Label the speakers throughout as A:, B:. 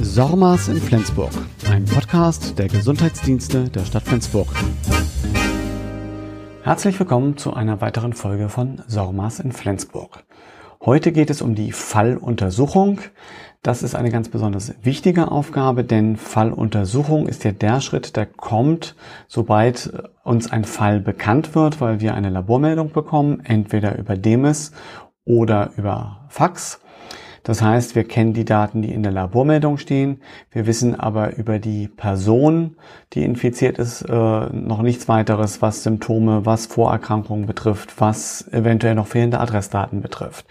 A: Sormas in Flensburg, ein Podcast der Gesundheitsdienste der Stadt Flensburg. Herzlich willkommen zu einer weiteren Folge von Sormas in Flensburg. Heute geht es um die Falluntersuchung. Das ist eine ganz besonders wichtige Aufgabe, denn Falluntersuchung ist ja der Schritt, der kommt, sobald uns ein Fall bekannt wird, weil wir eine Labormeldung bekommen, entweder über DEMIS oder über Fax. Das heißt, wir kennen die Daten, die in der Labormeldung stehen. Wir wissen aber über die Person, die infiziert ist, äh, noch nichts weiteres, was Symptome, was Vorerkrankungen betrifft, was eventuell noch fehlende Adressdaten betrifft.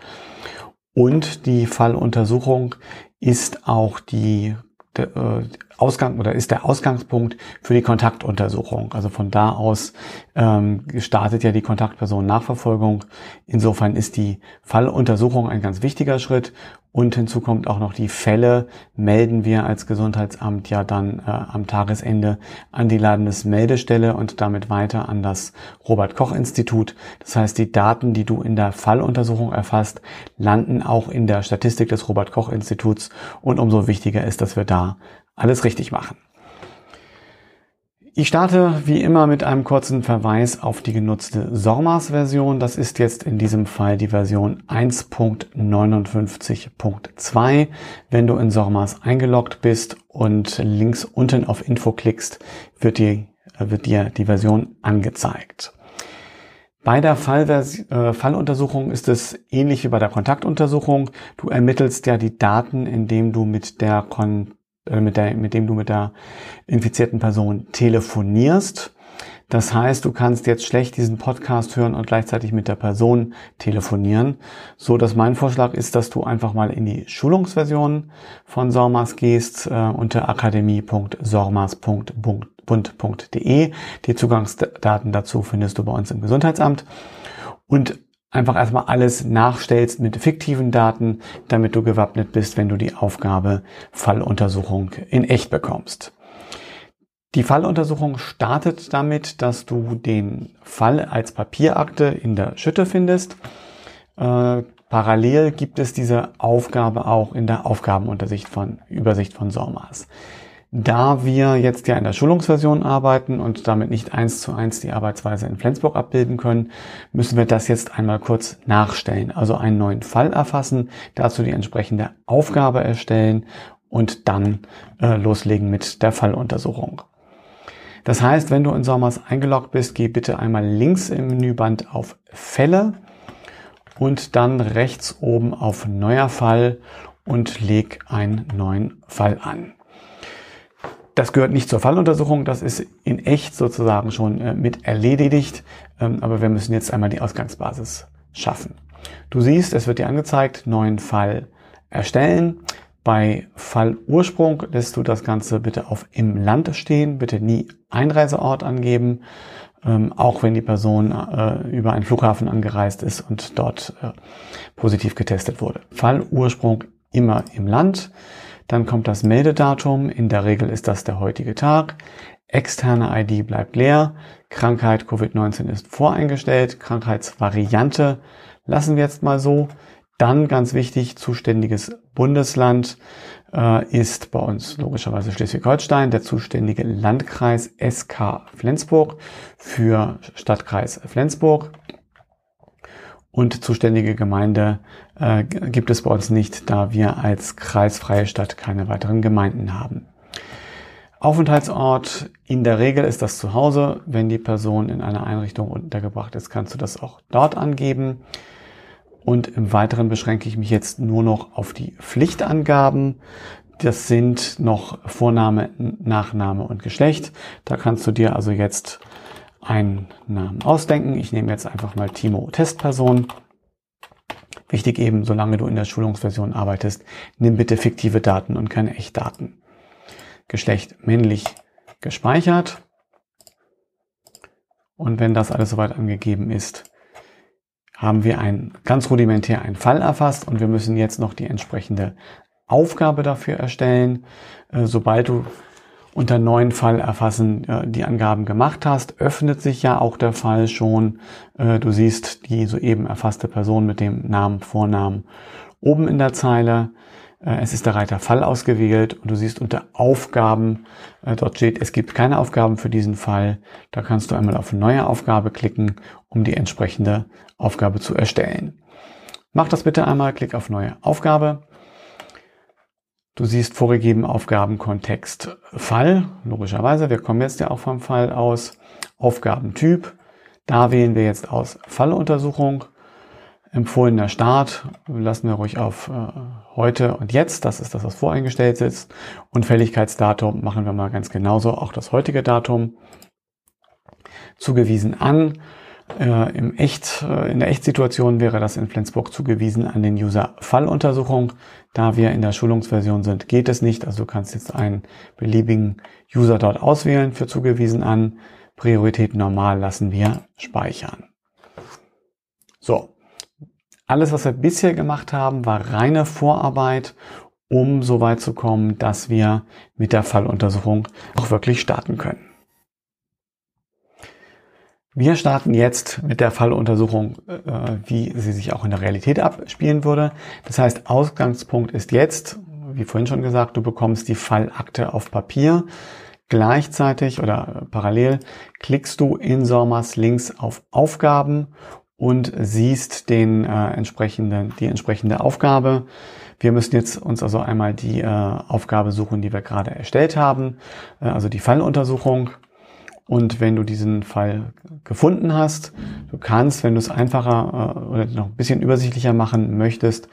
A: Und die Falluntersuchung ist auch die der, äh, Ausgang oder ist der Ausgangspunkt für die Kontaktuntersuchung. Also von da aus ähm, startet ja die Kontaktpersonennachverfolgung. Insofern ist die Falluntersuchung ein ganz wichtiger Schritt und hinzu kommt auch noch die Fälle, melden wir als Gesundheitsamt ja dann äh, am Tagesende an die Landesmeldestelle und damit weiter an das Robert Koch Institut. Das heißt, die Daten, die du in der Falluntersuchung erfasst, landen auch in der Statistik des Robert Koch Instituts und umso wichtiger ist, dass wir da alles richtig machen. Ich starte wie immer mit einem kurzen Verweis auf die genutzte SORMAS-Version. Das ist jetzt in diesem Fall die Version 1.59.2. Wenn du in SORMAS eingeloggt bist und links unten auf Info klickst, wird, die, wird dir die Version angezeigt. Bei der Fallvers äh, Falluntersuchung ist es ähnlich wie bei der Kontaktuntersuchung. Du ermittelst ja die Daten, indem du mit der Kon mit, der, mit dem du mit der infizierten Person telefonierst. Das heißt, du kannst jetzt schlecht diesen Podcast hören und gleichzeitig mit der Person telefonieren. So, dass mein Vorschlag ist, dass du einfach mal in die Schulungsversion von Sormas gehst äh, unter akademie.sormas.bund.de. Die Zugangsdaten dazu findest du bei uns im Gesundheitsamt. Und einfach erstmal alles nachstellst mit fiktiven Daten, damit du gewappnet bist, wenn du die Aufgabe Falluntersuchung in echt bekommst. Die Falluntersuchung startet damit, dass du den Fall als Papierakte in der Schütte findest. Äh, parallel gibt es diese Aufgabe auch in der Aufgabenuntersicht von Übersicht von SORMAS. Da wir jetzt ja in der Schulungsversion arbeiten und damit nicht eins zu eins die Arbeitsweise in Flensburg abbilden können, müssen wir das jetzt einmal kurz nachstellen. Also einen neuen Fall erfassen, dazu die entsprechende Aufgabe erstellen und dann äh, loslegen mit der Falluntersuchung. Das heißt, wenn du in Sommers eingeloggt bist, geh bitte einmal links im Menüband auf Fälle und dann rechts oben auf Neuer Fall und leg einen neuen Fall an. Das gehört nicht zur Falluntersuchung, das ist in echt sozusagen schon äh, mit erledigt, ähm, aber wir müssen jetzt einmal die Ausgangsbasis schaffen. Du siehst, es wird dir angezeigt, neuen Fall erstellen. Bei Fallursprung lässt du das Ganze bitte auf im Land stehen, bitte nie Einreiseort angeben, ähm, auch wenn die Person äh, über einen Flughafen angereist ist und dort äh, positiv getestet wurde. Fallursprung immer im Land. Dann kommt das Meldedatum. In der Regel ist das der heutige Tag. Externe ID bleibt leer. Krankheit Covid-19 ist voreingestellt. Krankheitsvariante lassen wir jetzt mal so. Dann ganz wichtig, zuständiges Bundesland äh, ist bei uns logischerweise Schleswig-Holstein, der zuständige Landkreis SK Flensburg für Stadtkreis Flensburg und zuständige Gemeinde äh, gibt es bei uns nicht, da wir als kreisfreie Stadt keine weiteren Gemeinden haben. Aufenthaltsort, in der Regel ist das zu Hause. Wenn die Person in einer Einrichtung untergebracht ist, kannst du das auch dort angeben. Und im Weiteren beschränke ich mich jetzt nur noch auf die Pflichtangaben. Das sind noch Vorname, Nachname und Geschlecht. Da kannst du dir also jetzt einen Namen ausdenken. Ich nehme jetzt einfach mal Timo Testperson. Wichtig eben, solange du in der Schulungsversion arbeitest, nimm bitte fiktive Daten und keine Echtdaten. Geschlecht männlich gespeichert. Und wenn das alles soweit angegeben ist, haben wir ein, ganz rudimentär einen Fall erfasst und wir müssen jetzt noch die entsprechende Aufgabe dafür erstellen. Äh, sobald du unter neuen Fall erfassen äh, die Angaben gemacht hast, öffnet sich ja auch der Fall schon. Äh, du siehst die soeben erfasste Person mit dem Namen, Vornamen oben in der Zeile. Äh, es ist der Reiter Fall ausgewählt und du siehst unter Aufgaben, dort steht, es gibt keine Aufgaben für diesen Fall. Da kannst du einmal auf Neue Aufgabe klicken, um die entsprechende Aufgabe zu erstellen. Mach das bitte einmal, klick auf Neue Aufgabe. Du siehst vorgegeben Aufgabenkontext Fall, logischerweise. Wir kommen jetzt ja auch vom Fall aus. Aufgabentyp. Da wählen wir jetzt aus Falluntersuchung. Empfohlener Start lassen wir ruhig auf äh, heute und jetzt. Das ist das, was voreingestellt ist. Und Fälligkeitsdatum machen wir mal ganz genauso, auch das heutige Datum. Zugewiesen an. Äh, im Echt, äh, in der Echtsituation wäre das in Flensburg zugewiesen an den User Falluntersuchung. Da wir in der Schulungsversion sind, geht es nicht. Also du kannst jetzt einen beliebigen User dort auswählen für zugewiesen an. Priorität normal lassen wir speichern. So, alles, was wir bisher gemacht haben, war reine Vorarbeit, um so weit zu kommen, dass wir mit der Falluntersuchung auch wirklich starten können. Wir starten jetzt mit der Falluntersuchung, äh, wie sie sich auch in der Realität abspielen würde. Das heißt, Ausgangspunkt ist jetzt, wie vorhin schon gesagt, du bekommst die Fallakte auf Papier. Gleichzeitig oder parallel klickst du in SORMAS links auf Aufgaben und siehst den äh, entsprechenden, die entsprechende Aufgabe. Wir müssen jetzt uns also einmal die äh, Aufgabe suchen, die wir gerade erstellt haben, äh, also die Falluntersuchung. Und wenn du diesen Fall gefunden hast, du kannst, wenn du es einfacher äh, oder noch ein bisschen übersichtlicher machen möchtest,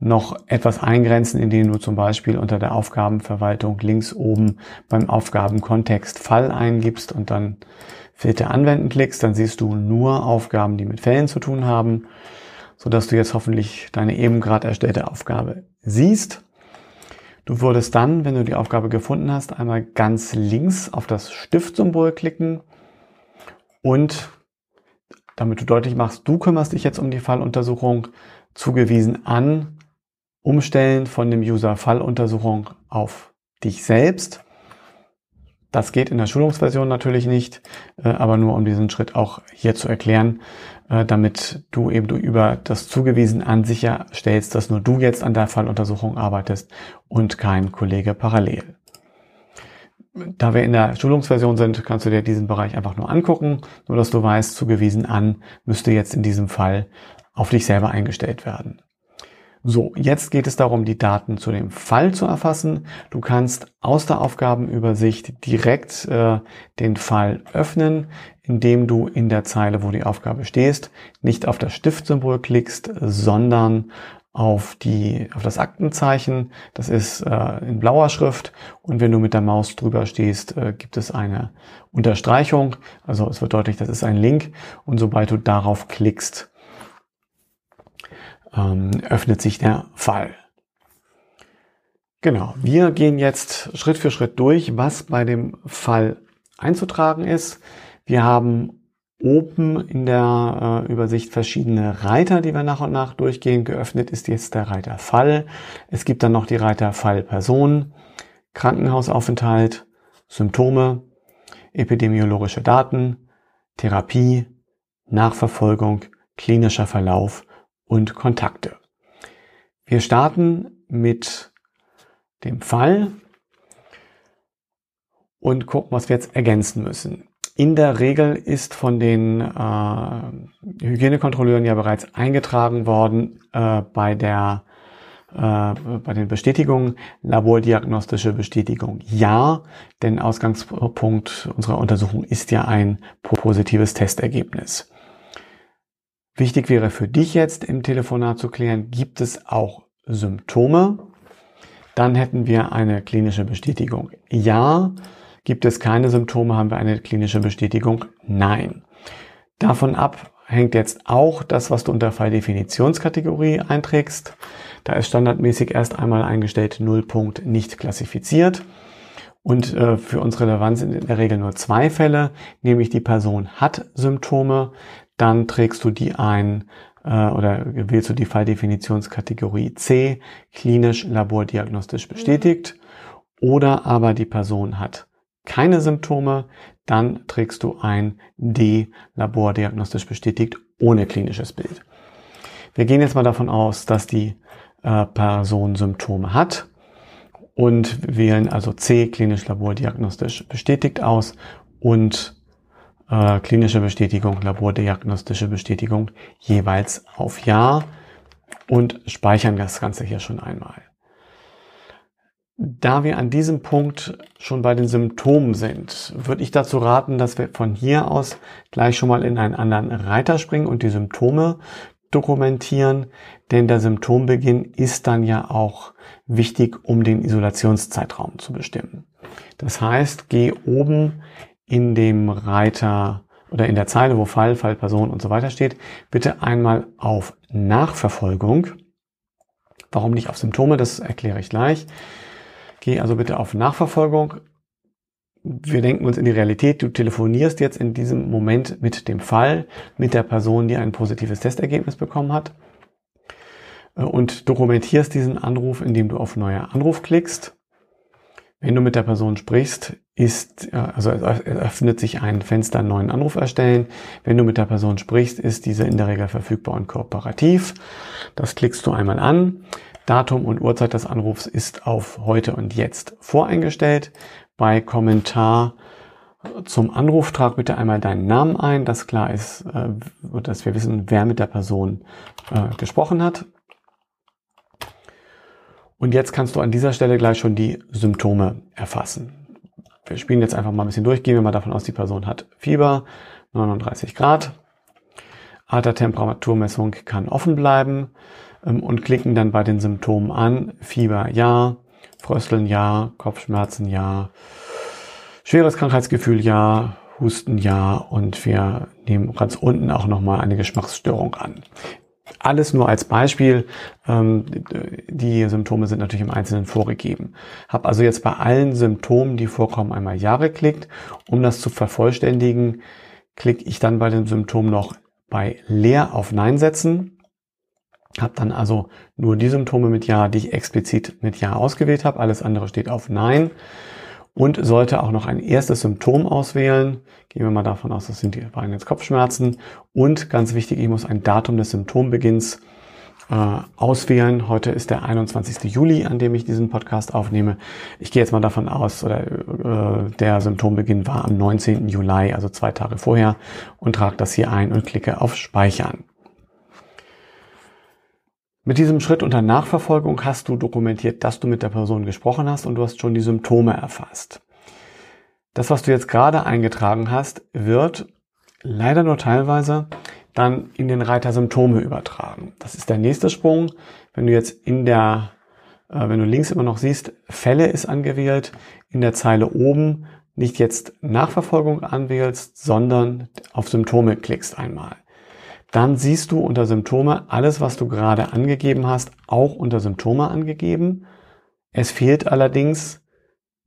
A: noch etwas eingrenzen, indem du zum Beispiel unter der Aufgabenverwaltung links oben beim Aufgabenkontext Fall eingibst und dann Filter anwenden klickst, dann siehst du nur Aufgaben, die mit Fällen zu tun haben, so dass du jetzt hoffentlich deine eben gerade erstellte Aufgabe siehst. Du würdest dann, wenn du die Aufgabe gefunden hast, einmal ganz links auf das Stiftsymbol klicken und damit du deutlich machst, du kümmerst dich jetzt um die Falluntersuchung, zugewiesen an Umstellen von dem User Falluntersuchung auf dich selbst. Das geht in der Schulungsversion natürlich nicht, äh, aber nur um diesen Schritt auch hier zu erklären, damit du eben du über das Zugewiesen an sicherstellst, dass nur du jetzt an der Falluntersuchung arbeitest und kein Kollege parallel. Da wir in der Schulungsversion sind, kannst du dir diesen Bereich einfach nur angucken, nur dass du weißt, zugewiesen an müsste jetzt in diesem Fall auf dich selber eingestellt werden. So, jetzt geht es darum, die Daten zu dem Fall zu erfassen. Du kannst aus der Aufgabenübersicht direkt äh, den Fall öffnen, indem du in der Zeile, wo die Aufgabe stehst, nicht auf das Stiftsymbol klickst, sondern auf die auf das Aktenzeichen. Das ist äh, in blauer Schrift und wenn du mit der Maus drüber stehst, äh, gibt es eine Unterstreichung. Also es wird deutlich, das ist ein Link und sobald du darauf klickst, ähm, öffnet sich der Fall. Genau, wir gehen jetzt Schritt für Schritt durch, was bei dem Fall einzutragen ist. Wir haben oben in der äh, Übersicht verschiedene Reiter, die wir nach und nach durchgehen. Geöffnet ist jetzt der Reiter Fall. Es gibt dann noch die Reiter Fall Person, Krankenhausaufenthalt, Symptome, epidemiologische Daten, Therapie, Nachverfolgung, klinischer Verlauf und Kontakte. Wir starten mit dem Fall und gucken, was wir jetzt ergänzen müssen. In der Regel ist von den äh, Hygienekontrolleuren ja bereits eingetragen worden äh, bei der äh, bei den Bestätigungen labordiagnostische Bestätigung ja, denn Ausgangspunkt unserer Untersuchung ist ja ein positives Testergebnis. Wichtig wäre für dich jetzt im Telefonat zu klären, gibt es auch Symptome? Dann hätten wir eine klinische Bestätigung. Ja. Gibt es keine Symptome, haben wir eine klinische Bestätigung. Nein. Davon ab hängt jetzt auch das, was du unter Falldefinitionskategorie einträgst. Da ist standardmäßig erst einmal eingestellt Nullpunkt nicht klassifiziert. Und äh, für uns relevant sind in der Regel nur zwei Fälle, nämlich die Person hat Symptome, dann trägst du die ein äh, oder wählst du die Falldefinitionskategorie C, klinisch labordiagnostisch bestätigt. Oder aber die Person hat keine Symptome, dann trägst du ein D, labordiagnostisch bestätigt, ohne klinisches Bild. Wir gehen jetzt mal davon aus, dass die äh, Person Symptome hat und wählen also C, klinisch labordiagnostisch bestätigt aus und äh, klinische Bestätigung, labordiagnostische Bestätigung jeweils auf Ja und speichern das Ganze hier schon einmal. Da wir an diesem Punkt schon bei den Symptomen sind, würde ich dazu raten, dass wir von hier aus gleich schon mal in einen anderen Reiter springen und die Symptome dokumentieren, denn der Symptombeginn ist dann ja auch wichtig, um den Isolationszeitraum zu bestimmen. Das heißt, geh oben in dem Reiter oder in der Zeile, wo Fall, Fall, Person und so weiter steht, bitte einmal auf Nachverfolgung. Warum nicht auf Symptome? Das erkläre ich gleich. Geh also bitte auf Nachverfolgung. Wir denken uns in die Realität. Du telefonierst jetzt in diesem Moment mit dem Fall, mit der Person, die ein positives Testergebnis bekommen hat äh, und dokumentierst diesen Anruf, indem du auf Neuer Anruf klickst. Wenn du mit der Person sprichst, ist, also öffnet sich ein Fenster, neuen Anruf erstellen. Wenn du mit der Person sprichst, ist diese in der Regel verfügbar und kooperativ. Das klickst du einmal an. Datum und Uhrzeit des Anrufs ist auf heute und jetzt voreingestellt. Bei Kommentar zum Anruf trag bitte einmal deinen Namen ein, dass klar ist, äh, dass wir wissen, wer mit der Person äh, gesprochen hat. Und jetzt kannst du an dieser Stelle gleich schon die Symptome erfassen. Wir spielen jetzt einfach mal ein bisschen durch. Gehen wir mal davon aus, die Person hat Fieber, 39 Grad. Atemtemperaturmessung kann offen bleiben ähm, und klicken dann bei den Symptomen an. Fieber ja, Frösteln ja, Kopfschmerzen ja, schweres Krankheitsgefühl ja, Husten ja und wir nehmen ganz unten auch nochmal eine Geschmacksstörung an. Alles nur als Beispiel. Ähm, die Symptome sind natürlich im Einzelnen vorgegeben. Habe also jetzt bei allen Symptomen, die vorkommen, einmal Ja geklickt. Um das zu vervollständigen, klicke ich dann bei den Symptomen noch bei Leer auf Nein setzen. Habe dann also nur die Symptome mit Ja, die ich explizit mit Ja ausgewählt habe. Alles andere steht auf Nein und sollte auch noch ein erstes Symptom auswählen. Gehen wir mal davon aus, das sind die beiden jetzt Kopfschmerzen. Und ganz wichtig, ich muss ein Datum des Symptombeginns äh, auswählen. Heute ist der 21. Juli, an dem ich diesen Podcast aufnehme. Ich gehe jetzt mal davon aus, oder äh, der Symptombeginn war am 19. Juli, also zwei Tage vorher, und trage das hier ein und klicke auf Speichern. Mit diesem Schritt unter Nachverfolgung hast du dokumentiert, dass du mit der Person gesprochen hast und du hast schon die Symptome erfasst. Das, was du jetzt gerade eingetragen hast, wird leider nur teilweise dann in den Reiter Symptome übertragen. Das ist der nächste Sprung. Wenn du jetzt in der, äh, wenn du links immer noch siehst, Fälle ist angewählt, in der Zeile oben nicht jetzt Nachverfolgung anwählst, sondern auf Symptome klickst einmal dann siehst du unter Symptome alles, was du gerade angegeben hast, auch unter Symptome angegeben. Es fehlt allerdings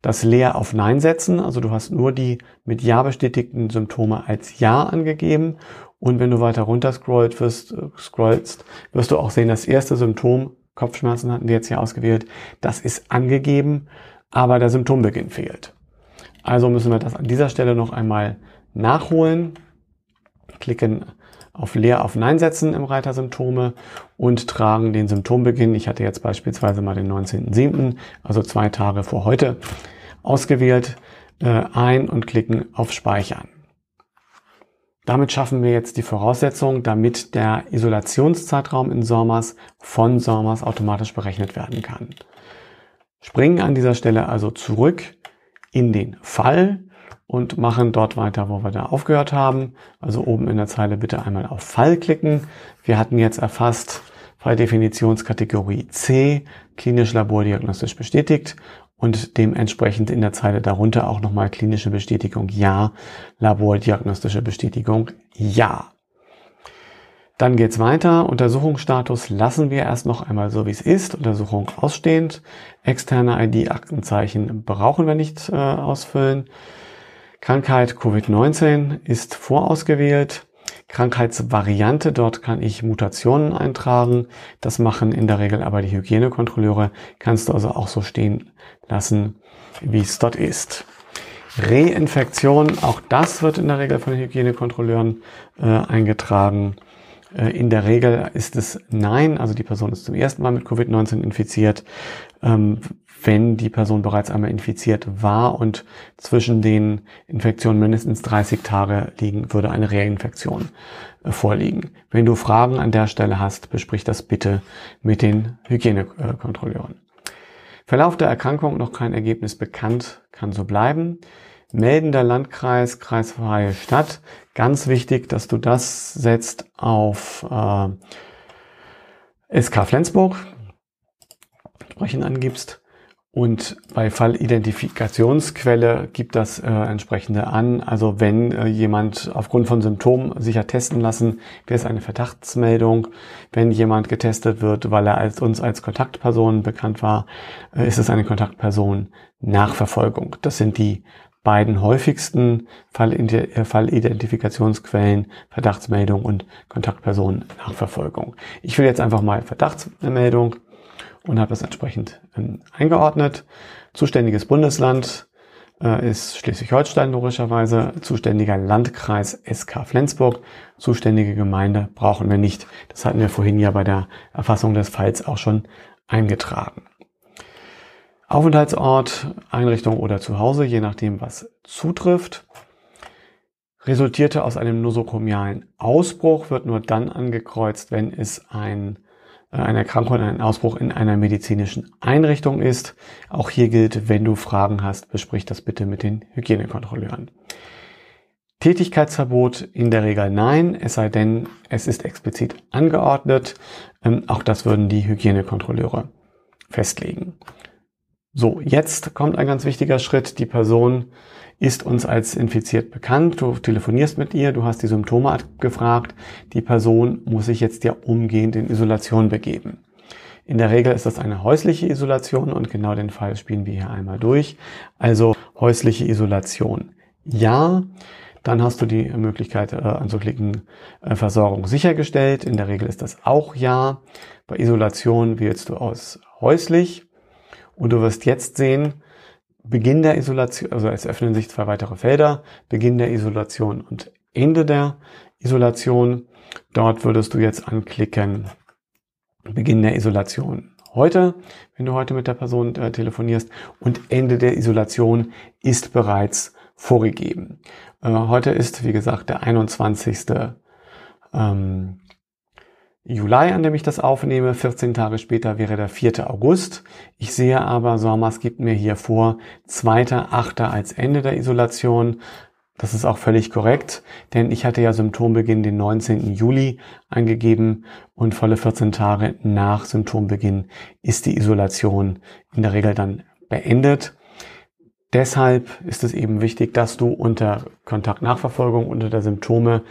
A: das Leer auf Nein setzen. Also du hast nur die mit Ja bestätigten Symptome als Ja angegeben. Und wenn du weiter runter scrollst, wirst, scrollst, wirst du auch sehen, das erste Symptom, Kopfschmerzen hatten wir jetzt hier ausgewählt, das ist angegeben, aber der Symptombeginn fehlt. Also müssen wir das an dieser Stelle noch einmal nachholen. Klicken auf Leer auf Nein setzen im Reiter Symptome und tragen den Symptombeginn, ich hatte jetzt beispielsweise mal den 19.07., also zwei Tage vor heute, ausgewählt, äh, ein und klicken auf Speichern. Damit schaffen wir jetzt die Voraussetzung, damit der Isolationszeitraum in SORMAS von SORMAS automatisch berechnet werden kann. Springen an dieser Stelle also zurück in den Fall und machen dort weiter, wo wir da aufgehört haben. Also oben in der Zeile bitte einmal auf Fall klicken. Wir hatten jetzt erfasst Falldefintionskategorie C, klinisch labordiagnostisch bestätigt und dementsprechend in der Zeile darunter auch nochmal klinische Bestätigung Ja, labordiagnostische Bestätigung Ja. Dann geht's weiter. Untersuchungsstatus lassen wir erst noch einmal so, wie es ist. Untersuchung ausstehend. Externe ID-Aktenzeichen brauchen wir nicht äh, ausfüllen. Krankheit Covid-19 ist vorausgewählt. Krankheitsvariante, dort kann ich Mutationen eintragen. Das machen in der Regel aber die Hygienekontrolleure. Kannst du also auch so stehen lassen, wie es dort ist. Reinfektion, auch das wird in der Regel von den Hygienekontrolleuren äh, eingetragen. Äh, in der Regel ist es nein, also die Person ist zum ersten Mal mit Covid-19 infiziert. Ähm, wenn die Person bereits einmal infiziert war und zwischen den Infektionen mindestens 30 Tage liegen, würde eine Reinfektion äh, vorliegen. Wenn du Fragen an der Stelle hast, besprich das bitte mit den Hygienekontrolleuren. Verlauf der Erkrankung noch kein Ergebnis bekannt, kann so bleiben. Meldender Landkreis, kreisfreie Stadt. Ganz wichtig, dass du das setzt auf äh, SK Flensburg, entsprechend angibst. Und bei Fallidentifikationsquelle gibt das äh, entsprechende an. Also wenn äh, jemand aufgrund von Symptomen sich hat testen lassen, wäre es eine Verdachtsmeldung. Wenn jemand getestet wird, weil er als uns als Kontaktperson bekannt war, äh, ist es eine Kontaktperson Nachverfolgung. Das sind die beiden häufigsten äh, Fallidentifikationsquellen, Verdachtsmeldung und Kontaktperson Nachverfolgung. Ich will jetzt einfach mal Verdachtsmeldung und habe das entsprechend ähm, eingeordnet. Zuständiges Bundesland äh, ist Schleswig-Holstein logischerweise, zuständiger Landkreis SK Flensburg, zuständige Gemeinde brauchen wir nicht. Das hatten wir vorhin ja bei der Erfassung des Falls auch schon eingetragen. Aufenthaltsort, Einrichtung oder Zuhause, je nachdem, was zutrifft. Resultierte aus einem nosokomialen Ausbruch, wird nur dann angekreuzt, wenn es ein eine Erkrankung, ein Ausbruch in einer medizinischen Einrichtung ist. Auch hier gilt, wenn du Fragen hast, besprich das bitte mit den Hygienekontrolleuren. Tätigkeitsverbot in der Regel nein, es sei denn, es ist explizit angeordnet. Ähm, auch das würden die Hygienekontrolleure festlegen. So, jetzt kommt ein ganz wichtiger Schritt. Die Person ist uns als infiziert bekannt. Du telefonierst mit ihr, du hast die Symptome abgefragt. Die Person muss sich jetzt ja umgehend in Isolation begeben. In der Regel ist das eine häusliche Isolation und genau den Fall spielen wir hier einmal durch. Also häusliche Isolation. Ja, dann hast du die Möglichkeit äh, anzuklicken, äh, Versorgung sichergestellt. In der Regel ist das auch ja. Bei Isolation wählst du aus häuslich und du wirst jetzt sehen, Beginn der Isolation, also es öffnen sich zwei weitere Felder, Beginn der Isolation und Ende der Isolation. Dort würdest du jetzt anklicken, Beginn der Isolation heute, wenn du heute mit der Person äh, telefonierst und Ende der Isolation ist bereits vorgegeben. Äh, heute ist, wie gesagt, der 21. Ähm, Juli, an dem ich das aufnehme. 14 Tage später wäre der 4. August. Ich sehe aber, Sommers gibt mir hier vor, 2.8. als Ende der Isolation. Das ist auch völlig korrekt, denn ich hatte ja Symptombeginn den 19. Juli angegeben und volle 14 Tage nach Symptombeginn ist die Isolation in der Regel dann beendet. Deshalb ist es eben wichtig, dass du unter Kontaktnachverfolgung, unter der Symptome,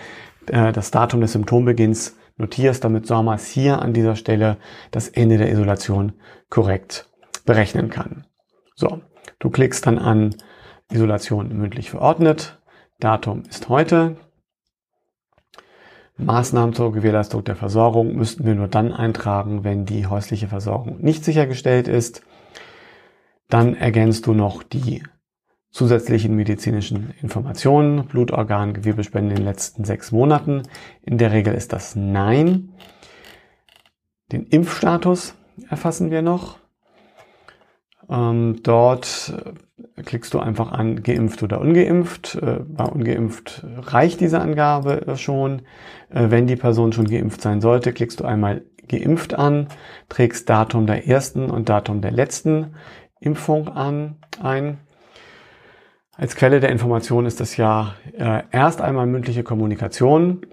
A: äh, das Datum des Symptombeginns notierst, damit SORMAS hier an dieser Stelle das Ende der Isolation korrekt berechnen kann. So, du klickst dann an Isolation mündlich verordnet. Datum ist heute. Maßnahmen zur Gewährleistung der Versorgung müssten wir nur dann eintragen, wenn die häusliche Versorgung nicht sichergestellt ist. Dann ergänzt du noch die zusätzlichen medizinischen Informationen, Blutorgan, Gewebespende in den letzten sechs Monaten. In der Regel ist das Nein. Den Impfstatus erfassen wir noch. Ähm, dort äh, klickst du einfach an geimpft oder ungeimpft. Äh, bei ungeimpft reicht diese Angabe schon. Äh, wenn die Person schon geimpft sein sollte, klickst du einmal geimpft an, trägst Datum der ersten und Datum der letzten Impfung an, ein als Quelle der Information ist das ja äh, erst einmal mündliche Kommunikation.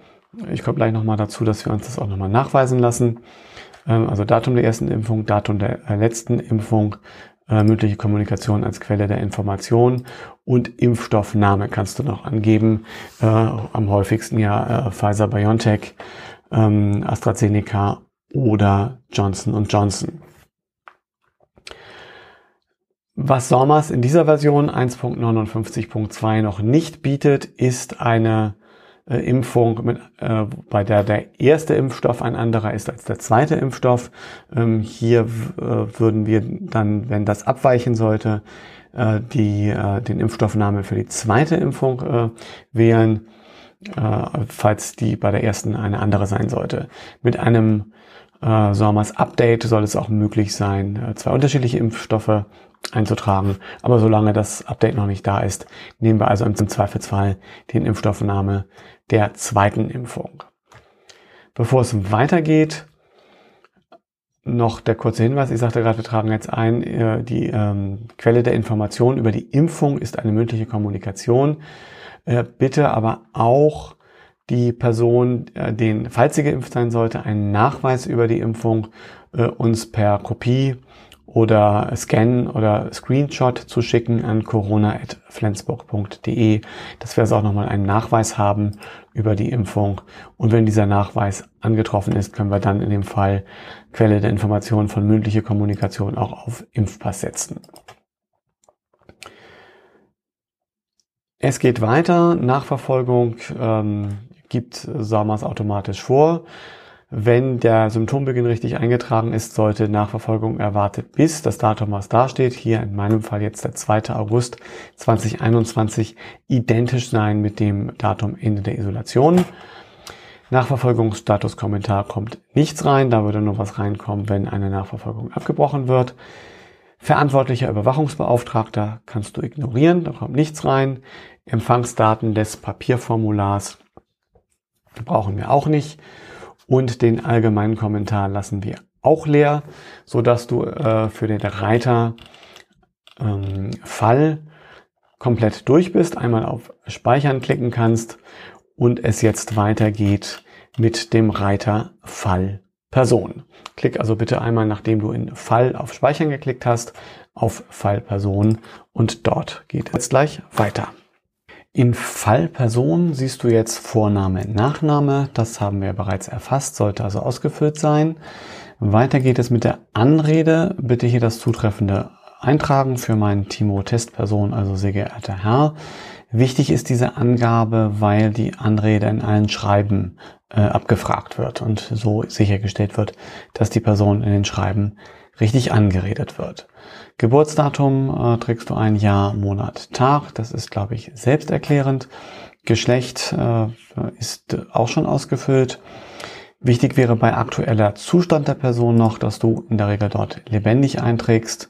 A: Ich komme gleich nochmal dazu, dass wir uns das auch nochmal nachweisen lassen. Ähm, also Datum der ersten Impfung, Datum der äh, letzten Impfung, äh, mündliche Kommunikation als Quelle der Information und Impfstoffname kannst du noch angeben. Äh, am häufigsten ja äh, Pfizer BioNTech, ähm, AstraZeneca oder Johnson Johnson. Was SORMAS in dieser Version 1.59.2 noch nicht bietet, ist eine äh, Impfung, mit, äh, bei der der erste Impfstoff ein anderer ist als der zweite Impfstoff. Ähm, hier äh, würden wir dann, wenn das abweichen sollte, äh, die, äh, den Impfstoffname für die zweite Impfung äh, wählen. äh, falls die bei der ersten eine andere sein sollte. Mit einem äh, SORMAS Update soll es auch möglich sein, zwei unterschiedliche Impfstoffe einzutragen. Aber solange das Update noch nicht da ist, nehmen wir also im Zweifelsfall den Impfstoffname der zweiten Impfung. Bevor es weitergeht, noch der kurze Hinweis. Ich sagte gerade, wir tragen jetzt ein, äh, die ähm, Quelle der Information über die Impfung ist eine mündliche Kommunikation. Äh, bitte aber auch die Person, äh, den, falls sie geimpft sein sollte, einen Nachweis über die Impfung äh, uns per Kopie oder Scan oder Screenshot zu schicken an corona.flensburg.de, dass wir also auch nochmal einen Nachweis haben über die Impfung. Und wenn dieser Nachweis angetroffen ist, können wir dann in dem Fall Quelle der Information von mündliche Kommunikation auch auf Impfpass setzen. Es geht weiter. Nachverfolgung ähm, gibt SAMAS automatisch vor. Wenn der Symptombeginn richtig eingetragen ist, sollte Nachverfolgung erwartet bis das Datum, was da steht, hier in meinem Fall jetzt der 2. August 2021, identisch sein mit dem Datum Ende der Isolation. Nachverfolgungsstatus-Kommentar kommt nichts rein, da würde nur was reinkommen, wenn eine Nachverfolgung abgebrochen wird. Verantwortlicher Überwachungsbeauftragter kannst du ignorieren, da kommt nichts rein. Empfangsdaten des Papierformulars brauchen wir auch nicht und den allgemeinen Kommentar lassen wir auch leer, so dass du äh, für den Reiter ähm, Fall komplett durch bist, einmal auf Speichern klicken kannst und es jetzt weitergeht mit dem Reiter Fall Person. Klick also bitte einmal, nachdem du in Fall auf Speichern geklickt hast, auf Fall Person und dort geht es gleich weiter. In Fallperson siehst du jetzt Vorname, Nachname. Das haben wir bereits erfasst, sollte also ausgefüllt sein. Weiter geht es mit der Anrede. Bitte hier das zutreffende eintragen für meinen Timo Testperson, also sehr geehrter Herr. Wichtig ist diese Angabe, weil die Anrede in allen Schreiben äh, abgefragt wird und so sichergestellt wird, dass die Person in den Schreiben richtig angeredet wird. Geburtsdatum äh, trägst du ein Jahr, Monat, Tag. Das ist, glaube ich, selbsterklärend. Geschlecht äh, ist auch schon ausgefüllt. Wichtig wäre bei aktueller Zustand der Person noch, dass du in der Regel dort lebendig einträgst.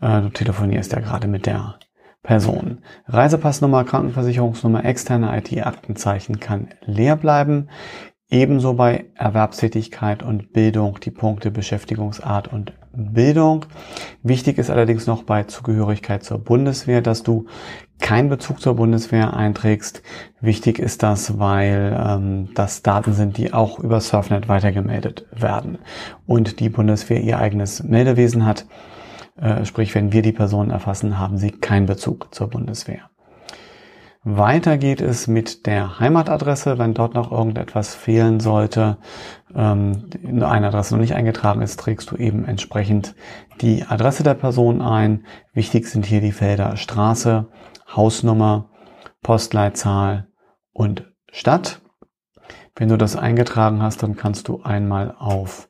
A: Äh, du telefonierst ja gerade mit der Person. Reisepassnummer, Krankenversicherungsnummer, externe IT-Aktenzeichen kann leer bleiben. Ebenso bei Erwerbstätigkeit und Bildung die Punkte Beschäftigungsart und Bildung. Wichtig ist allerdings noch bei Zugehörigkeit zur Bundeswehr, dass du keinen Bezug zur Bundeswehr einträgst. Wichtig ist das, weil ähm, das Daten sind, die auch über Surfnet weitergemeldet werden und die Bundeswehr ihr eigenes Meldewesen hat. Äh, sprich, wenn wir die Personen erfassen, haben sie keinen Bezug zur Bundeswehr. Weiter geht es mit der Heimatadresse, wenn dort noch irgendetwas fehlen sollte, ähm, eine Adresse noch nicht eingetragen ist, trägst du eben entsprechend die Adresse der Person ein. Wichtig sind hier die Felder Straße, Hausnummer, Postleitzahl und Stadt. Wenn du das eingetragen hast, dann kannst du einmal auf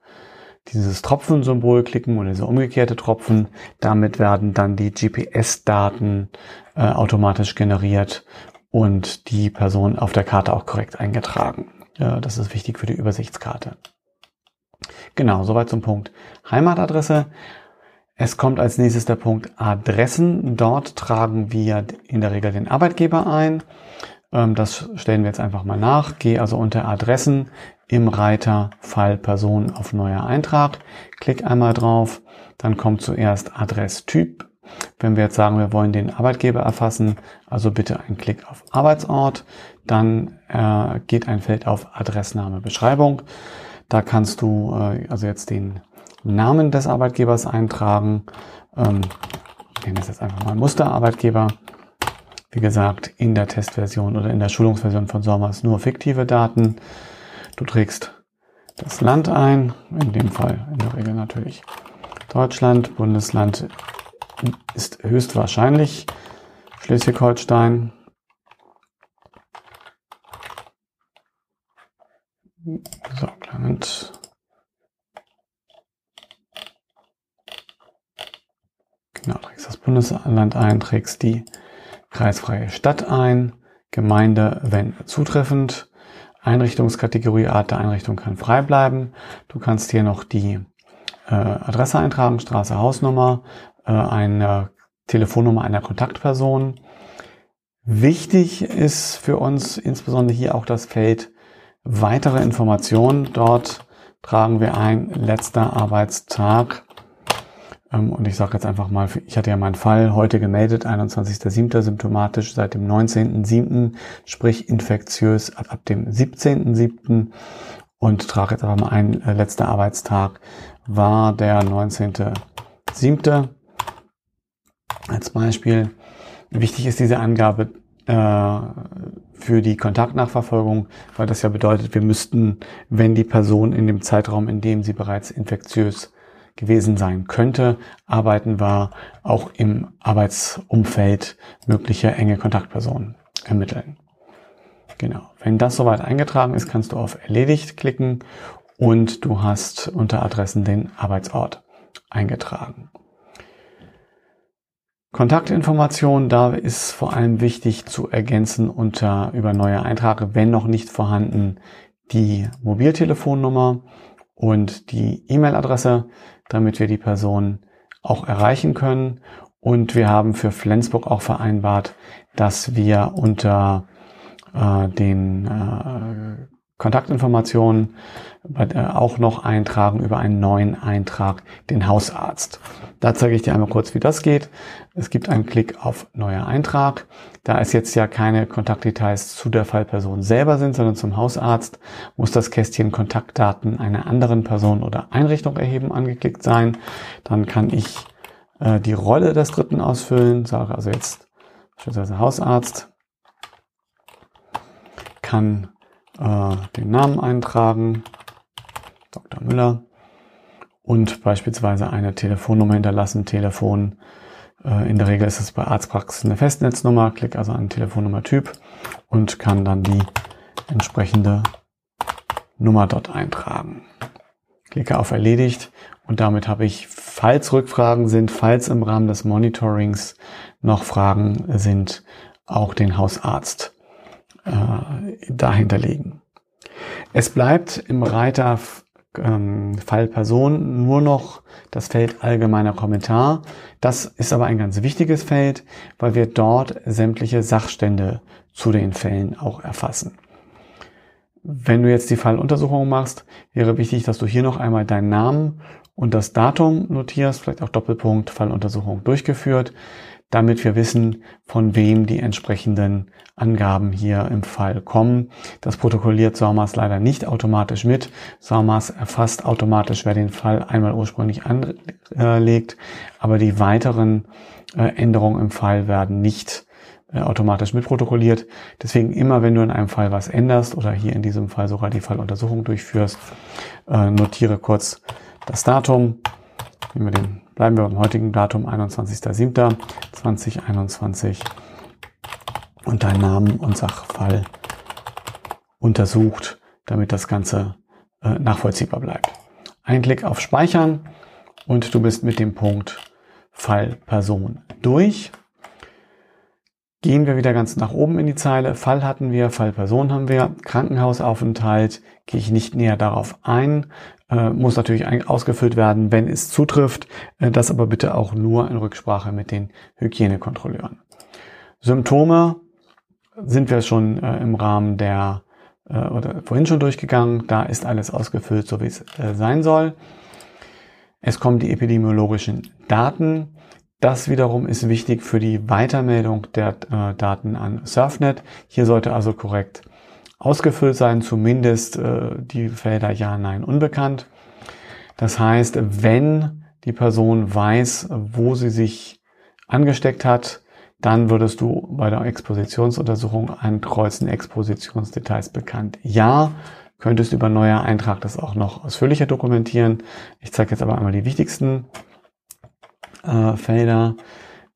A: dieses Tropfensymbol klicken oder diese umgekehrte Tropfen. Damit werden dann die GPS-Daten äh, automatisch generiert und die Person auf der Karte auch korrekt eingetragen. Ja, das ist wichtig für die Übersichtskarte. Genau, soweit zum Punkt Heimatadresse. Es kommt als nächstes der Punkt Adressen. Dort tragen wir in der Regel den Arbeitgeber ein. Ähm, das stellen wir jetzt einfach mal nach. Gehe also unter Adressen im Reiter Fall Person auf neuer Eintrag. Klick einmal drauf. Dann kommt zuerst Adresstyp. Wenn wir jetzt sagen, wir wollen den Arbeitgeber erfassen, also bitte einen Klick auf Arbeitsort, dann äh, geht ein Feld auf Adressname Beschreibung. Da kannst du äh, also jetzt den Namen des Arbeitgebers eintragen. Ähm, ich nenne das jetzt einfach mal Musterarbeitgeber. Wie gesagt, in der Testversion oder in der Schulungsversion von SORMAS nur fiktive Daten. Du trägst das Land ein, in dem Fall in der Regel natürlich Deutschland, Bundesland ist höchstwahrscheinlich Schleswig-Holstein. So, Clement. Genau, trägst das Bundesland ein, trägst die kreisfreie Stadt ein, Gemeinde, wenn zutreffend. Einrichtungskategorie, Art der Einrichtung kann frei bleiben. Du kannst hier noch die äh, Adresse eintragen, Straße, Hausnummer, äh, eine Telefonnummer einer Kontaktperson. Wichtig ist für uns insbesondere hier auch das Feld weitere Informationen. Dort tragen wir ein letzter Arbeitstag. Ähm, und ich sage jetzt einfach mal, ich hatte ja meinen Fall heute gemeldet, 21.07. symptomatisch seit dem 19.07., sprich infektiös ab, dem 17.07. Und trage jetzt einfach mal ein, äh, letzter Arbeitstag war der 19.07. als Beispiel. Wichtig ist diese Angabe äh, für die Kontaktnachverfolgung, weil das ja bedeutet, wir müssten, wenn die Person in dem Zeitraum, in dem sie bereits infektiös gewesen sein könnte, arbeiten war, auch im Arbeitsumfeld mögliche enge Kontaktpersonen ermitteln. Genau. Wenn das soweit eingetragen ist, kannst du auf Erledigt klicken und du hast unter Adressen den Arbeitsort eingetragen. Kontaktinformationen, da ist vor allem wichtig zu ergänzen unter über neue Eintrag, wenn noch nicht vorhanden, die Mobiltelefonnummer und die E-Mail-Adresse, damit wir die Person auch erreichen können. Und wir haben für Flensburg auch vereinbart, dass wir unter äh, den äh, Kontaktinformationen auch noch eintragen über einen neuen Eintrag, den Hausarzt. Da zeige ich dir einmal kurz, wie das geht. Es gibt einen Klick auf Neuer Eintrag. Da es jetzt ja keine Kontaktdetails zu der Fallperson selber sind, sondern zum Hausarzt, muss das Kästchen Kontaktdaten einer anderen Person oder Einrichtung erheben angeklickt sein. Dann kann ich äh, die Rolle des Dritten ausfüllen, sage also jetzt beispielsweise Hausarzt, kann äh, den Namen eintragen, Dr. Müller, und beispielsweise eine Telefonnummer hinterlassen, Telefon. Äh, in der Regel ist es bei Arztpraxen eine Festnetznummer, klick also einen Telefonnummertyp und kann dann die entsprechende Nummer dort eintragen. Klicke auf Erledigt und damit habe ich, falls Rückfragen sind, falls im Rahmen des Monitorings noch Fragen sind, auch den Hausarzt äh, dahinter liegen. Es bleibt im Reiter ähm, Fall Person nur noch das Feld allgemeiner Kommentar. Das ist aber ein ganz wichtiges Feld, weil wir dort sämtliche Sachstände zu den Fällen auch erfassen. Wenn du jetzt die Falluntersuchung machst, wäre wichtig, dass du hier noch einmal deinen Namen und das Datum notierst, vielleicht auch Doppelpunkt Falluntersuchung durchgeführt damit wir wissen, von wem die entsprechenden Angaben hier im Fall kommen. Das protokolliert SORMAS leider nicht automatisch mit. SORMAS erfasst automatisch, wer den Fall einmal ursprünglich anlegt, aber die weiteren äh, Änderungen im Fall werden nicht äh, automatisch mitprotokolliert. Deswegen immer, wenn du in einem Fall was änderst oder hier in diesem Fall sogar die Falluntersuchung durchführst, äh, notiere kurz das Datum. Nehmen wir den Bleiben wir beim heutigen Datum 21.07.2021 und deinen Namen und Sachfall untersucht, damit das Ganze äh, nachvollziehbar bleibt. Ein Klick auf Speichern und du bist mit dem Punkt Fallperson durch. Gehen wir wieder ganz nach oben in die Zeile. Fall hatten wir, Fallperson haben wir, Krankenhausaufenthalt, gehe ich nicht näher darauf ein äh, muss natürlich ausgefüllt werden, wenn es zutrifft. Äh, das aber bitte auch nur in Rücksprache mit den Hygienekontrolleuren. Symptome sind wir schon äh, im Rahmen der äh, oder vorhin schon durchgegangen. Da ist alles ausgefüllt, so wie es äh, sein soll. Es kommen die epidemiologischen Daten. Das wiederum ist wichtig für die Weitermeldung der äh, Daten an Surfnet. Hier sollte also korrekt ausgefüllt sein, zumindest äh, die Felder Ja, Nein, Unbekannt. Das heißt, wenn die Person weiß, wo sie sich angesteckt hat, dann würdest du bei der Expositionsuntersuchung ankreuzen, Expositionsdetails bekannt. Ja, könntest über neuer Eintrag das auch noch ausführlicher dokumentieren. Ich zeige jetzt aber einmal die wichtigsten äh, Felder.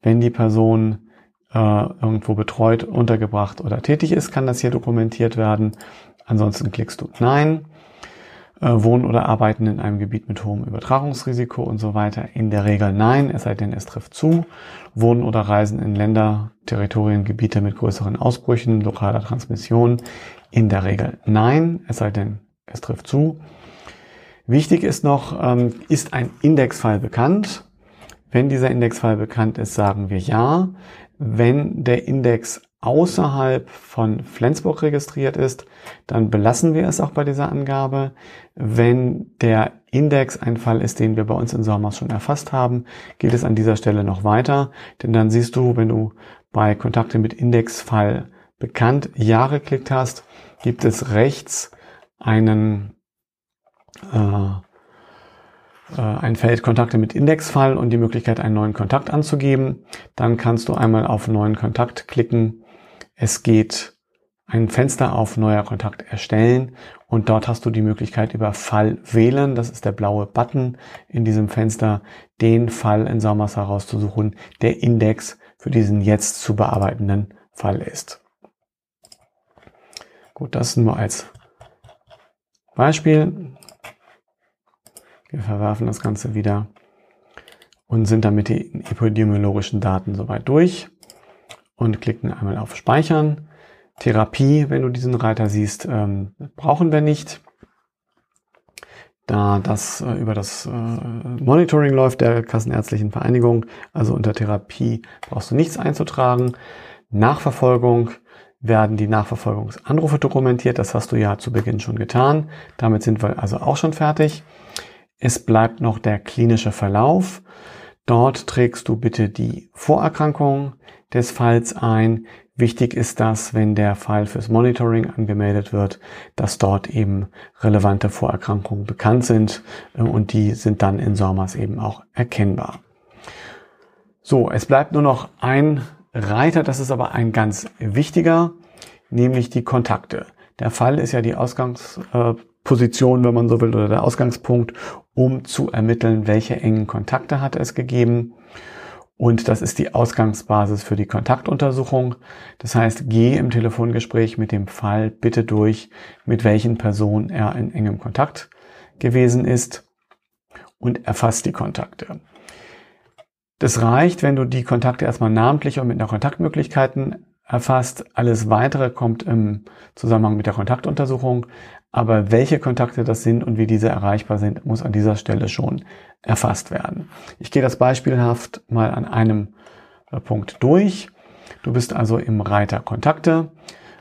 A: Wenn die Person äh, irgendwo betreut, untergebracht oder tätig ist, kann das hier dokumentiert werden. Ansonsten klickst du Nein. äh, wohnen oder arbeiten in einem Gebiet mit hohem Übertragungsrisiko und so weiter. In der Regel nein, es sei denn, es trifft zu. Wohnen oder reisen in Länder, Territorien, Gebiete mit größeren Ausbrüchen, lokaler Transmission. In der Regel nein, es sei denn, es trifft zu. Wichtig ist noch, ähm, ist ein Indexfall bekannt? Wenn dieser Indexfall bekannt ist, sagen wir ja. Wenn der Index außerhalb von Flensburg registriert ist, dann belassen wir es auch bei dieser Angabe. Wenn der Index ein Fall ist, den wir bei uns in Sommers schon erfasst haben, geht es an dieser Stelle noch weiter, denn dann siehst du, wenn du bei Kontakte mit Indexfall bekannt Ja geklickt hast, gibt es rechts einen äh, ein Feld Kontakte mit Indexfall und die Möglichkeit, einen neuen Kontakt anzugeben. Dann kannst du einmal auf neuen Kontakt klicken. Es geht ein Fenster auf neuer Kontakt erstellen und dort hast du die Möglichkeit über Fall wählen. Das ist der blaue Button in diesem Fenster, den Fall in Sommers herauszusuchen, der Index für diesen jetzt zu bearbeitenden Fall ist. Gut, das nur als Beispiel. Wir verwerfen das Ganze wieder und sind damit die epidemiologischen Daten soweit durch und klicken einmal auf Speichern. Therapie, wenn du diesen Reiter siehst, ähm, brauchen wir nicht. Da das äh, über das äh, Monitoring läuft der Kassenärztlichen Vereinigung, also unter Therapie brauchst du nichts einzutragen. Nachverfolgung werden die Nachverfolgungsanrufe dokumentiert. Das hast du ja zu Beginn schon getan. Damit sind wir also auch schon fertig. Es bleibt noch der klinische Verlauf. Dort trägst du bitte die Vorerkrankung des Falls ein. Wichtig ist das, wenn der Fall fürs Monitoring angemeldet wird, dass dort eben relevante Vorerkrankungen bekannt sind äh, und die sind dann in SORMAS eben auch erkennbar. So, es bleibt nur noch ein Reiter, das ist aber ein ganz wichtiger, nämlich die Kontakte. Der Fall ist ja die Ausgangsposition, wenn man so will, oder der Ausgangspunkt, um zu ermitteln, welche engen Kontakte hat es gegeben. Und das ist die Ausgangsbasis für die Kontaktuntersuchung. Das heißt, geh im Telefongespräch mit dem Fall bitte durch, mit welchen Personen er in engem Kontakt gewesen ist und erfasst die Kontakte. Das reicht, wenn du die Kontakte erstmal namentlich und mit einer Kontaktmöglichkeiten erfasst. Alles weitere kommt im Zusammenhang mit der Kontaktuntersuchung. Aber welche Kontakte das sind und wie diese erreichbar sind, muss an dieser Stelle schon erfasst werden. Ich gehe das beispielhaft mal an einem äh, Punkt durch. Du bist also im Reiter Kontakte,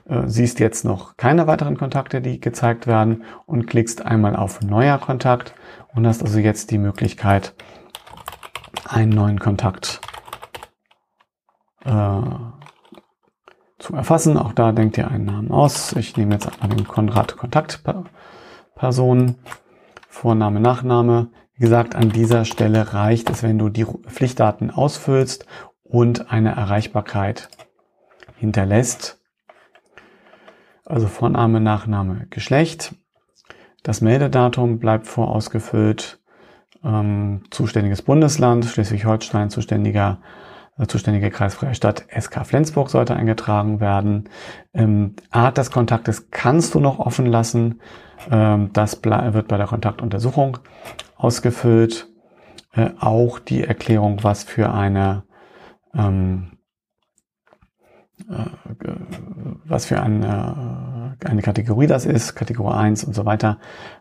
A: äh, siehst jetzt noch keine weiteren Kontakte, die gezeigt werden und klickst einmal auf Neuer Kontakt und hast also jetzt die Möglichkeit, einen neuen Kontakt äh, zu erfassen. Auch da denkt ihr einen Namen aus. Ich nehme jetzt einmal den Konrad Kontaktperson, Vorname, Nachname. Wie gesagt, an dieser Stelle reicht es, wenn du die Pflichtdaten ausfüllst und eine Erreichbarkeit hinterlässt. Also Vorname, Nachname, Geschlecht. Das Meldedatum bleibt vorausgefüllt. Ähm, zuständiges Bundesland, Schleswig-Holstein, zuständiger zuständige kreisfreie Stadt SK Flensburg sollte eingetragen werden. Ähm, Art des Kontaktes kannst du noch offen lassen. Ähm, das wird bei der Kontaktuntersuchung ausgefüllt. Äh, auch die Erklärung, was für eine ähm, äh, was für eine, eine Kategorie das ist, Kategorie 1 und so weiter,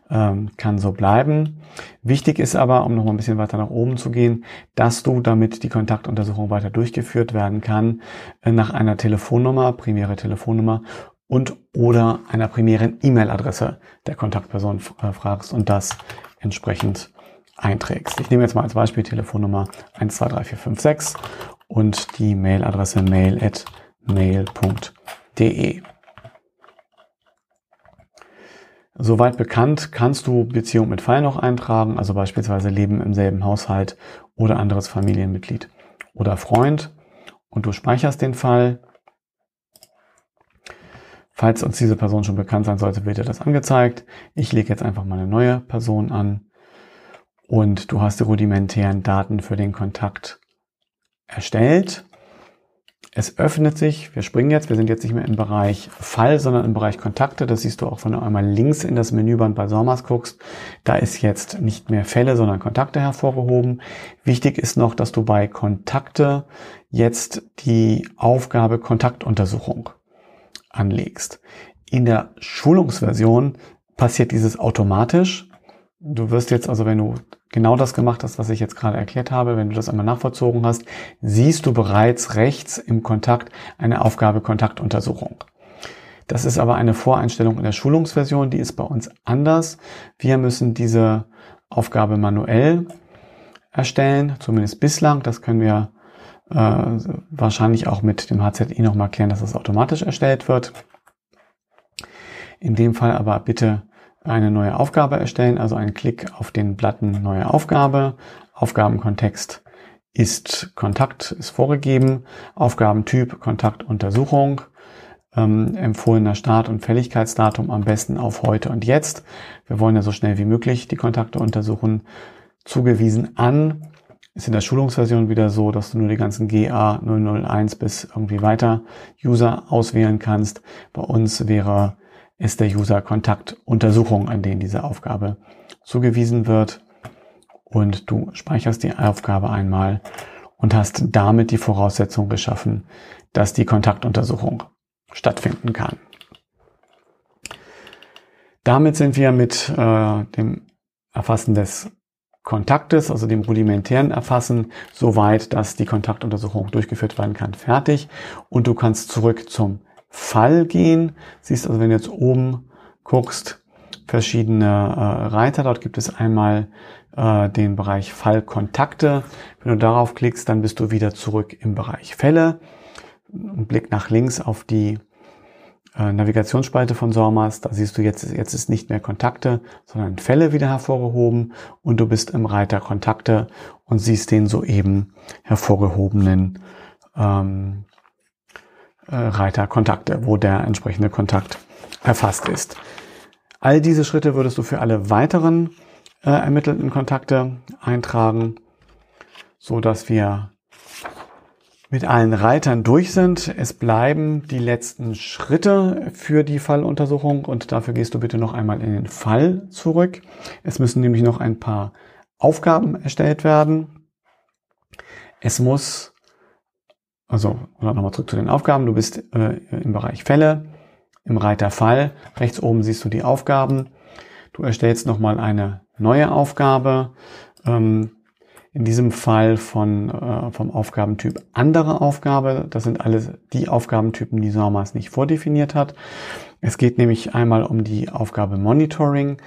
A: ähm, kann so bleiben. Wichtig ist aber, um noch mal ein bisschen weiter nach oben zu gehen, dass du, damit die Kontaktuntersuchung weiter durchgeführt werden kann, äh, nach einer Telefonnummer, primäre Telefonnummer und oder einer primären E-Mail-Adresse der Kontaktperson äh, fragst und das entsprechend einträgst. Ich nehme jetzt mal als Beispiel Telefonnummer 123456 und die Mailadresse mail at mail.de. Soweit bekannt kannst du Beziehung mit Fall noch eintragen, also beispielsweise Leben im selben Haushalt oder anderes Familienmitglied oder Freund und du speicherst den Fall. Falls uns diese Person schon bekannt sein sollte, wird dir das angezeigt. Ich lege jetzt einfach mal eine neue Person an und du hast die rudimentären Daten für den Kontakt erstellt. Es öffnet sich, wir springen jetzt, wir sind jetzt nicht mehr im Bereich Fall, sondern im Bereich Kontakte. Das siehst du auch, wenn du einmal links in das Menüband bei Sormas guckst. Da ist jetzt nicht mehr Fälle, sondern Kontakte hervorgehoben. Wichtig ist noch, dass du bei Kontakte jetzt die Aufgabe Kontaktuntersuchung anlegst. In der Schulungsversion passiert dieses automatisch. Du wirst jetzt also, wenn du genau das gemacht hast, was ich jetzt gerade erklärt habe, wenn du das einmal nachvollzogen hast, siehst du bereits rechts im Kontakt eine Aufgabe Kontaktuntersuchung. Das ist aber eine Voreinstellung in der Schulungsversion, die ist bei uns anders. Wir müssen diese Aufgabe manuell erstellen, zumindest bislang. Das können wir äh, wahrscheinlich auch mit dem HZI nochmal klären, dass das automatisch erstellt wird. In dem Fall aber bitte eine neue Aufgabe erstellen, also einen Klick auf den Button Neue Aufgabe. Aufgabenkontext ist Kontakt, ist vorgegeben. Aufgabentyp Kontaktuntersuchung. Ähm, empfohlener Start- und Fälligkeitsdatum am besten auf heute und jetzt. Wir wollen ja so schnell wie möglich die Kontakte untersuchen. Zugewiesen an ist in der Schulungsversion wieder so, dass du nur die ganzen GA 001 bis irgendwie weiter User auswählen kannst. Bei uns wäre ist der User Kontaktuntersuchung, an den diese Aufgabe zugewiesen wird. Und du speicherst die Aufgabe einmal und hast damit die Voraussetzung geschaffen, dass die Kontaktuntersuchung stattfinden kann. Damit sind wir mit äh, dem Erfassen des Kontaktes, also dem rudimentären Erfassen, so weit, dass die Kontaktuntersuchung durchgeführt werden kann, fertig. Und du kannst zurück zum Fall gehen. Siehst also, wenn du jetzt oben guckst, verschiedene äh, Reiter. Dort gibt es einmal äh, den Bereich Fallkontakte. Wenn du darauf klickst, dann bist du wieder zurück im Bereich Fälle. Ein Blick nach links auf die äh, Navigationsspalte von Sormas. Da siehst du jetzt, jetzt ist nicht mehr Kontakte, sondern Fälle wieder hervorgehoben und du bist im Reiter Kontakte und siehst den soeben hervorgehobenen ähm, äh, Reiter Kontakte, wo der entsprechende Kontakt erfasst ist. All diese Schritte würdest du für alle weiteren äh, ermittelten Kontakte eintragen, so dass wir mit allen Reitern durch sind. Es bleiben die letzten Schritte für die Falluntersuchung und dafür gehst du bitte noch einmal in den Fall zurück. Es müssen nämlich noch ein paar Aufgaben erstellt werden. Es muss also nochmal zurück zu den Aufgaben. Du bist äh, im Bereich Fälle, im Reiter Fall. Rechts oben siehst du die Aufgaben. Du erstellst nochmal eine neue Aufgabe. Ähm, in diesem Fall von, äh, vom Aufgabentyp andere Aufgabe. Das sind alles die Aufgabentypen, die SORMAS nicht vordefiniert hat. Es geht nämlich einmal um die Aufgabe Monitoring,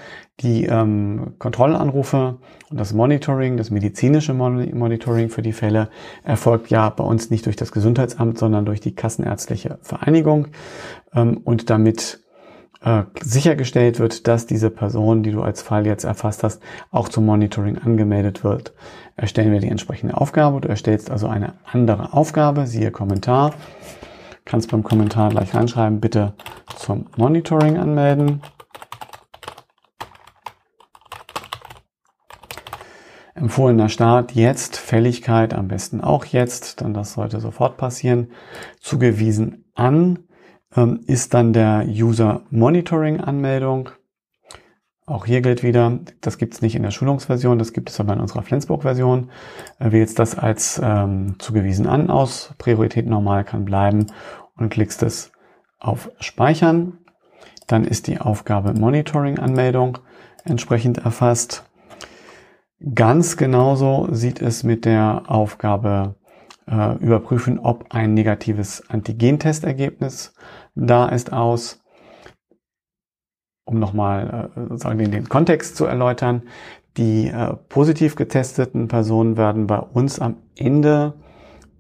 A: die ähm, Kontrollanrufe und das Monitoring, das medizinische Monitoring für die Fälle erfolgt ja bei uns nicht durch das Gesundheitsamt, sondern durch die Kassenärztliche Vereinigung. Ähm, und damit äh, sichergestellt wird, dass diese Person, die du als Fall jetzt erfasst hast, auch zum Monitoring angemeldet wird, erstellen wir die entsprechende Aufgabe. Du erstellst also eine andere Aufgabe, siehe Kommentar kannst beim Kommentar gleich reinschreiben, bitte zum Monitoring anmelden. Empfohlener Start jetzt, Fälligkeit am besten auch jetzt, dann das sollte sofort passieren. Zugewiesen an ähm, ist dann der User Monitoring Anmeldung. Auch hier gilt wieder, das gibt es nicht in der Schulungsversion, das gibt es aber in unserer Flensburg-Version. Äh, wählst das als ähm, zugewiesen an aus, Priorität normal kann bleiben und klickst es auf Speichern. Dann ist die Aufgabe Monitoring-Anmeldung entsprechend erfasst. Ganz genauso sieht es mit der Aufgabe äh, Überprüfen, ob ein negatives Antigentestergebnis da ist aus um nochmal äh, sozusagen den, den Kontext zu erläutern, die äh, positiv getesteten Personen werden bei uns am Ende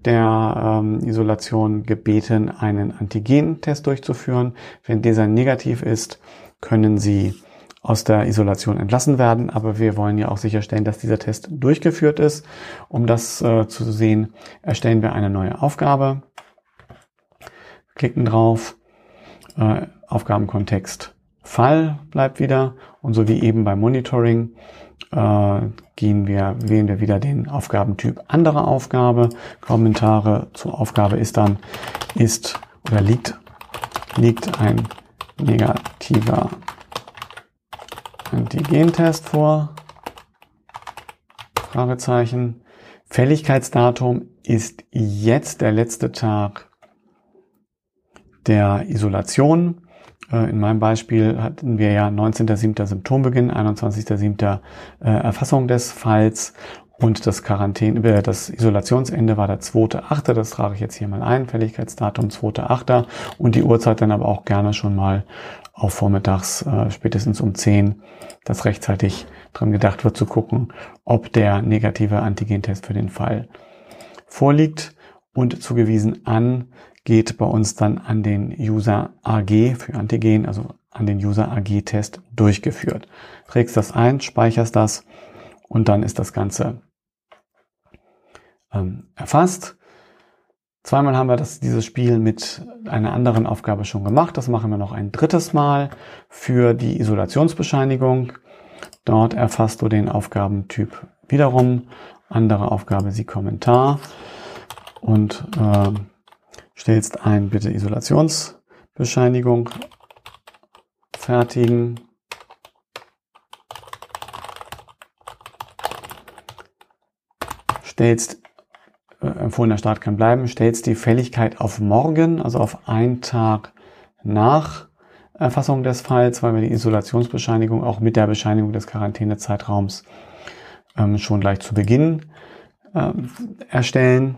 A: der ähm, Isolation gebeten, einen Antigentest durchzuführen. Wenn dieser negativ ist, können sie aus der Isolation entlassen werden. Aber wir wollen ja auch sicherstellen, dass dieser Test durchgeführt ist. Um das äh, zu sehen, erstellen wir eine neue Aufgabe, klicken drauf, äh, Aufgabenkontext Fall bleibt wieder und so wie eben beim Monitoring äh, gehen wir, wählen wir wieder den Aufgabentyp andere Aufgabe. Kommentare zur Aufgabe ist dann, ist oder liegt, liegt ein negativer Antigentest vor. Fragezeichen. Fälligkeitsdatum ist jetzt der letzte Tag der Isolation. Äh, in meinem Beispiel hatten wir ja 19.07. Symptombeginn, 21.07. Äh, Erfassung des Falls und das Quarantäne, äh, das Isolationsende war der 2.8. Das trage ich jetzt hier mal ein. Fälligkeitsdatum 2.8. Und die Uhrzeit dann aber auch gerne schon mal auf vormittags, spätestens um 10, dass rechtzeitig dran gedacht wird zu gucken, ob der negative Antigentest für den Fall vorliegt und zugewiesen an geht bei uns dann an den User AG für Antigen, also an den User AG-Test durchgeführt. Trägst das ein, speicherst das und dann ist das Ganze ähm, erfasst. Zweimal haben wir das, dieses Spiel mit einer anderen Aufgabe schon gemacht. Das machen wir noch ein drittes Mal für die Isolationsbescheinigung. Dort erfasst du den Aufgabentyp wiederum. Andere Aufgabe sie Kommentar und äh, stellst ein bitte Isolationsbescheinigung fertigen. Stellst, äh, empfohlener Start kann bleiben, stellst die Fälligkeit auf morgen, also auf einen Tag nach Erfassung des Falls, weil wir die Isolationsbescheinigung auch mit der Bescheinigung des Quarantänezeitraums ähm, schon gleich zu Beginn ähm, erstellen.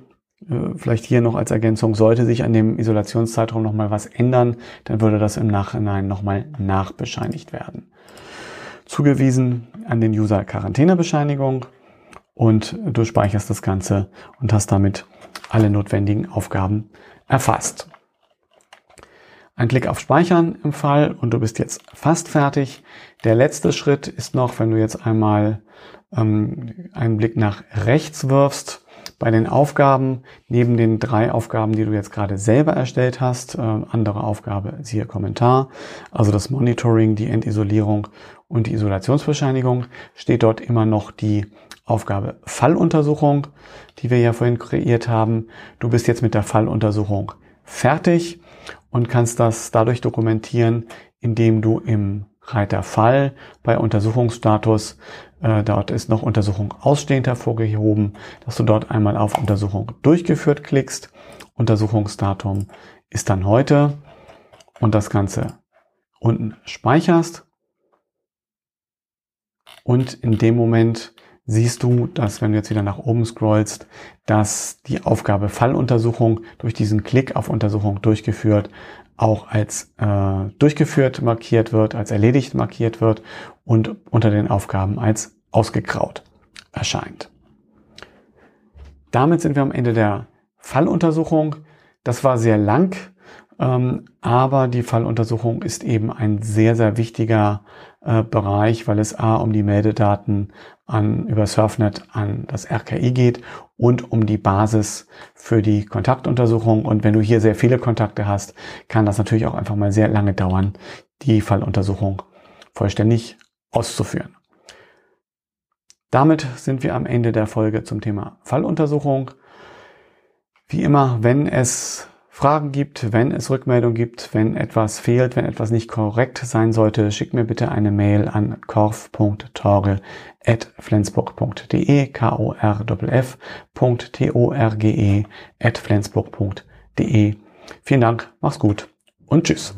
A: Äh, vielleicht hier noch als Ergänzung, sollte sich an dem Isolationszeitraum nochmal was ändern, dann würde das im Nachhinein nochmal nachbescheinigt werden. Zugewiesen an den User Quarantänebescheinigung und du speicherst das Ganze und hast damit alle notwendigen Aufgaben erfasst. Ein Klick auf Speichern im Fall und du bist jetzt fast fertig. Der letzte Schritt ist noch, wenn du jetzt einmal ähm, einen Blick nach rechts wirfst, bei den Aufgaben, neben den drei Aufgaben, die du jetzt gerade selber erstellt hast, äh, andere Aufgabe, siehe Kommentar, also das Monitoring, die Endisolierung und die Isolationsbescheinigung, steht dort immer noch die Aufgabe Falluntersuchung, die wir ja vorhin kreiert haben. Du bist jetzt mit der Falluntersuchung fertig und kannst das dadurch dokumentieren, indem du im Reiter Fall bei Untersuchungsstatus, dort ist noch Untersuchung ausstehend hervorgehoben, dass du dort einmal auf Untersuchung durchgeführt klickst. Untersuchungsdatum ist dann heute und das Ganze unten speicherst. Und in dem Moment siehst du, dass wenn du jetzt wieder nach oben scrollst, dass die Aufgabe Falluntersuchung durch diesen Klick auf Untersuchung durchgeführt auch als äh, durchgeführt markiert wird, als erledigt markiert wird und unter den Aufgaben als ausgegraut erscheint. Damit sind wir am Ende der Falluntersuchung. Das war sehr lang, aber die Falluntersuchung ist eben ein sehr, sehr wichtiger äh, Bereich, weil es A um die Meldedaten an, über Surfnet an das RKI geht und um die Basis für die Kontaktuntersuchung. Und wenn du hier sehr viele Kontakte hast, kann das natürlich auch einfach mal sehr lange dauern, die Falluntersuchung vollständig auszuführen. Damit sind wir am Ende der Folge zum Thema Falluntersuchung. Wie immer, wenn es Fragen gibt, wenn es Rückmeldung gibt, wenn etwas fehlt, wenn etwas nicht korrekt sein sollte, schickt mir bitte eine Mail an korf.torge.flensburg.de, k o r f t o r g e flensburg.de. Vielen Dank, mach's gut und tschüss.